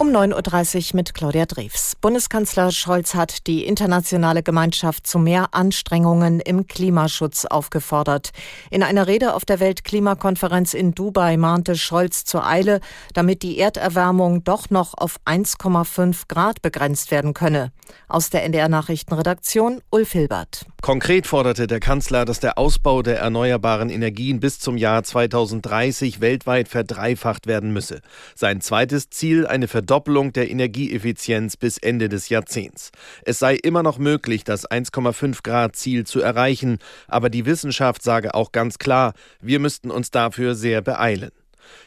Um 9.30 Uhr mit Claudia Drews. Bundeskanzler Scholz hat die internationale Gemeinschaft zu mehr Anstrengungen im Klimaschutz aufgefordert. In einer Rede auf der Weltklimakonferenz in Dubai mahnte Scholz zur Eile, damit die Erderwärmung doch noch auf 1,5 Grad begrenzt werden könne. Aus der NDR Nachrichtenredaktion Ulf Hilbert. Konkret forderte der Kanzler, dass der Ausbau der erneuerbaren Energien bis zum Jahr 2030 weltweit verdreifacht werden müsse. Sein zweites Ziel eine Verdoppelung der Energieeffizienz bis Ende des Jahrzehnts. Es sei immer noch möglich, das 1,5 Grad Ziel zu erreichen, aber die Wissenschaft sage auch ganz klar, wir müssten uns dafür sehr beeilen.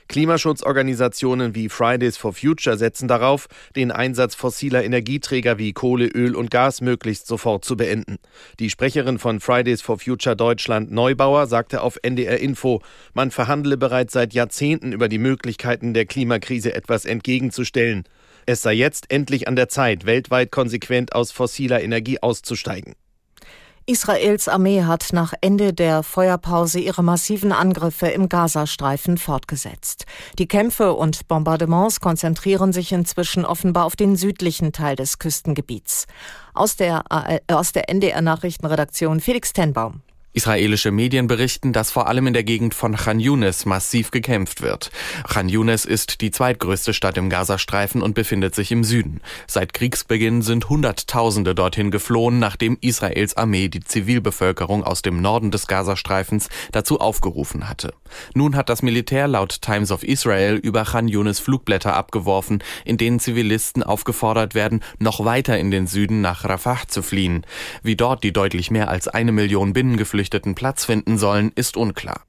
Klimaschutzorganisationen wie Fridays for Future setzen darauf, den Einsatz fossiler Energieträger wie Kohle, Öl und Gas möglichst sofort zu beenden. Die Sprecherin von Fridays for Future Deutschland Neubauer sagte auf NDR Info, man verhandle bereits seit Jahrzehnten über die Möglichkeiten der Klimakrise etwas entgegenzustellen. Es sei jetzt endlich an der Zeit, weltweit konsequent aus fossiler Energie auszusteigen. Israels Armee hat nach Ende der Feuerpause ihre massiven Angriffe im Gazastreifen fortgesetzt. Die Kämpfe und Bombardements konzentrieren sich inzwischen offenbar auf den südlichen Teil des Küstengebiets. Aus der, äh, der NDR Nachrichtenredaktion Felix Tenbaum. Israelische Medien berichten, dass vor allem in der Gegend von Khan Yunis massiv gekämpft wird. Khan Yunis ist die zweitgrößte Stadt im Gazastreifen und befindet sich im Süden. Seit Kriegsbeginn sind Hunderttausende dorthin geflohen, nachdem Israels Armee die Zivilbevölkerung aus dem Norden des Gazastreifens dazu aufgerufen hatte. Nun hat das Militär laut Times of Israel über Khan Yunis Flugblätter abgeworfen, in denen Zivilisten aufgefordert werden, noch weiter in den Süden nach Rafah zu fliehen. Wie dort die deutlich mehr als eine Million Binnengeflüchteten Geflüchteten Platz finden sollen, ist unklar.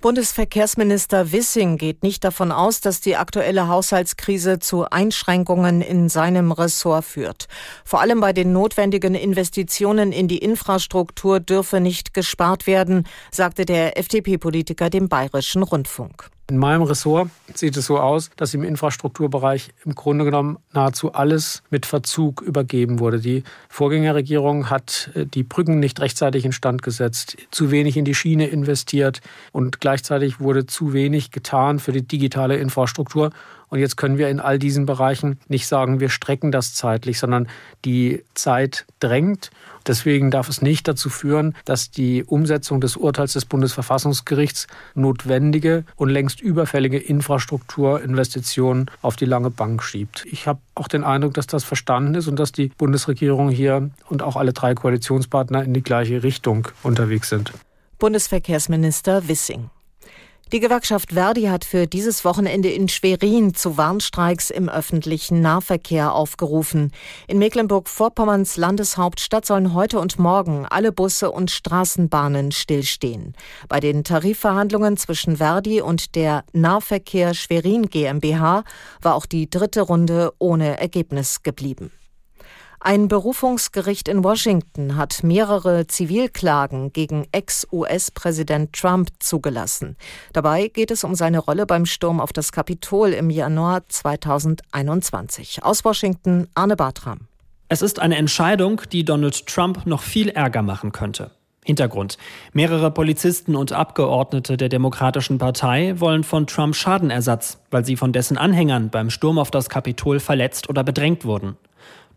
Bundesverkehrsminister Wissing geht nicht davon aus, dass die aktuelle Haushaltskrise zu Einschränkungen in seinem Ressort führt. Vor allem bei den notwendigen Investitionen in die Infrastruktur dürfe nicht gespart werden, sagte der FDP-Politiker dem Bayerischen Rundfunk. In meinem Ressort sieht es so aus, dass im Infrastrukturbereich im Grunde genommen nahezu alles mit Verzug übergeben wurde. Die Vorgängerregierung hat äh, die Brücken nicht rechtzeitig instand gesetzt, zu wenig in die Schiene investiert und gleichzeitig wurde zu wenig getan für die digitale Infrastruktur. Und jetzt können wir in all diesen Bereichen nicht sagen, wir strecken das zeitlich, sondern die Zeit drängt. Deswegen darf es nicht dazu führen, dass die Umsetzung des Urteils des Bundesverfassungsgerichts notwendige und längst überfällige Infrastrukturinvestitionen auf die lange Bank schiebt. Ich habe auch den Eindruck, dass das verstanden ist und dass die Bundesregierung hier und auch alle drei Koalitionspartner in die gleiche Richtung unterwegs sind. Bundesverkehrsminister Wissing. Die Gewerkschaft Verdi hat für dieses Wochenende in Schwerin zu Warnstreiks im öffentlichen Nahverkehr aufgerufen. In Mecklenburg-Vorpommerns Landeshauptstadt sollen heute und morgen alle Busse und Straßenbahnen stillstehen. Bei den Tarifverhandlungen zwischen Verdi und der Nahverkehr Schwerin GmbH war auch die dritte Runde ohne Ergebnis geblieben. Ein Berufungsgericht in Washington hat mehrere Zivilklagen gegen Ex-US-Präsident Trump zugelassen. Dabei geht es um seine Rolle beim Sturm auf das Kapitol im Januar 2021. Aus Washington Arne Bartram. Es ist eine Entscheidung, die Donald Trump noch viel Ärger machen könnte. Hintergrund. Mehrere Polizisten und Abgeordnete der Demokratischen Partei wollen von Trump Schadenersatz, weil sie von dessen Anhängern beim Sturm auf das Kapitol verletzt oder bedrängt wurden.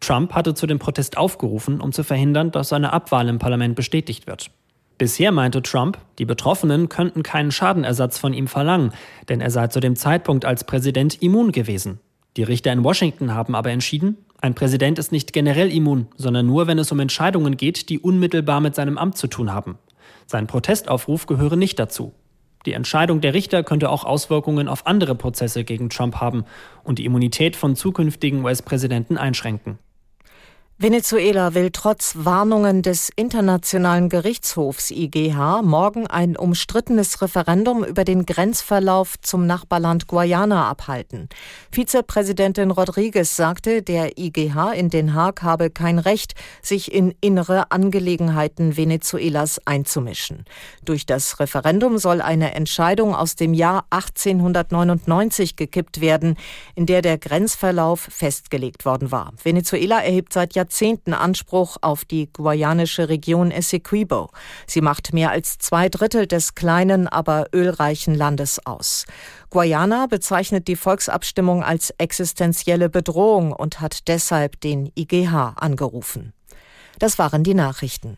Trump hatte zu dem Protest aufgerufen, um zu verhindern, dass seine Abwahl im Parlament bestätigt wird. Bisher meinte Trump, die Betroffenen könnten keinen Schadenersatz von ihm verlangen, denn er sei zu dem Zeitpunkt als Präsident immun gewesen. Die Richter in Washington haben aber entschieden, ein Präsident ist nicht generell immun, sondern nur, wenn es um Entscheidungen geht, die unmittelbar mit seinem Amt zu tun haben. Sein Protestaufruf gehöre nicht dazu. Die Entscheidung der Richter könnte auch Auswirkungen auf andere Prozesse gegen Trump haben und die Immunität von zukünftigen US-Präsidenten einschränken. Venezuela will trotz Warnungen des Internationalen Gerichtshofs IGH morgen ein umstrittenes Referendum über den Grenzverlauf zum Nachbarland Guayana abhalten. Vizepräsidentin Rodriguez sagte, der IGH in Den Haag habe kein Recht, sich in innere Angelegenheiten Venezuelas einzumischen. Durch das Referendum soll eine Entscheidung aus dem Jahr 1899 gekippt werden, in der der Grenzverlauf festgelegt worden war. Venezuela erhebt seit Jahrzehnten Anspruch auf die guayanische Region Essequibo. Sie macht mehr als zwei Drittel des kleinen, aber ölreichen Landes aus. Guayana bezeichnet die Volksabstimmung als existenzielle Bedrohung und hat deshalb den IGH angerufen. Das waren die Nachrichten.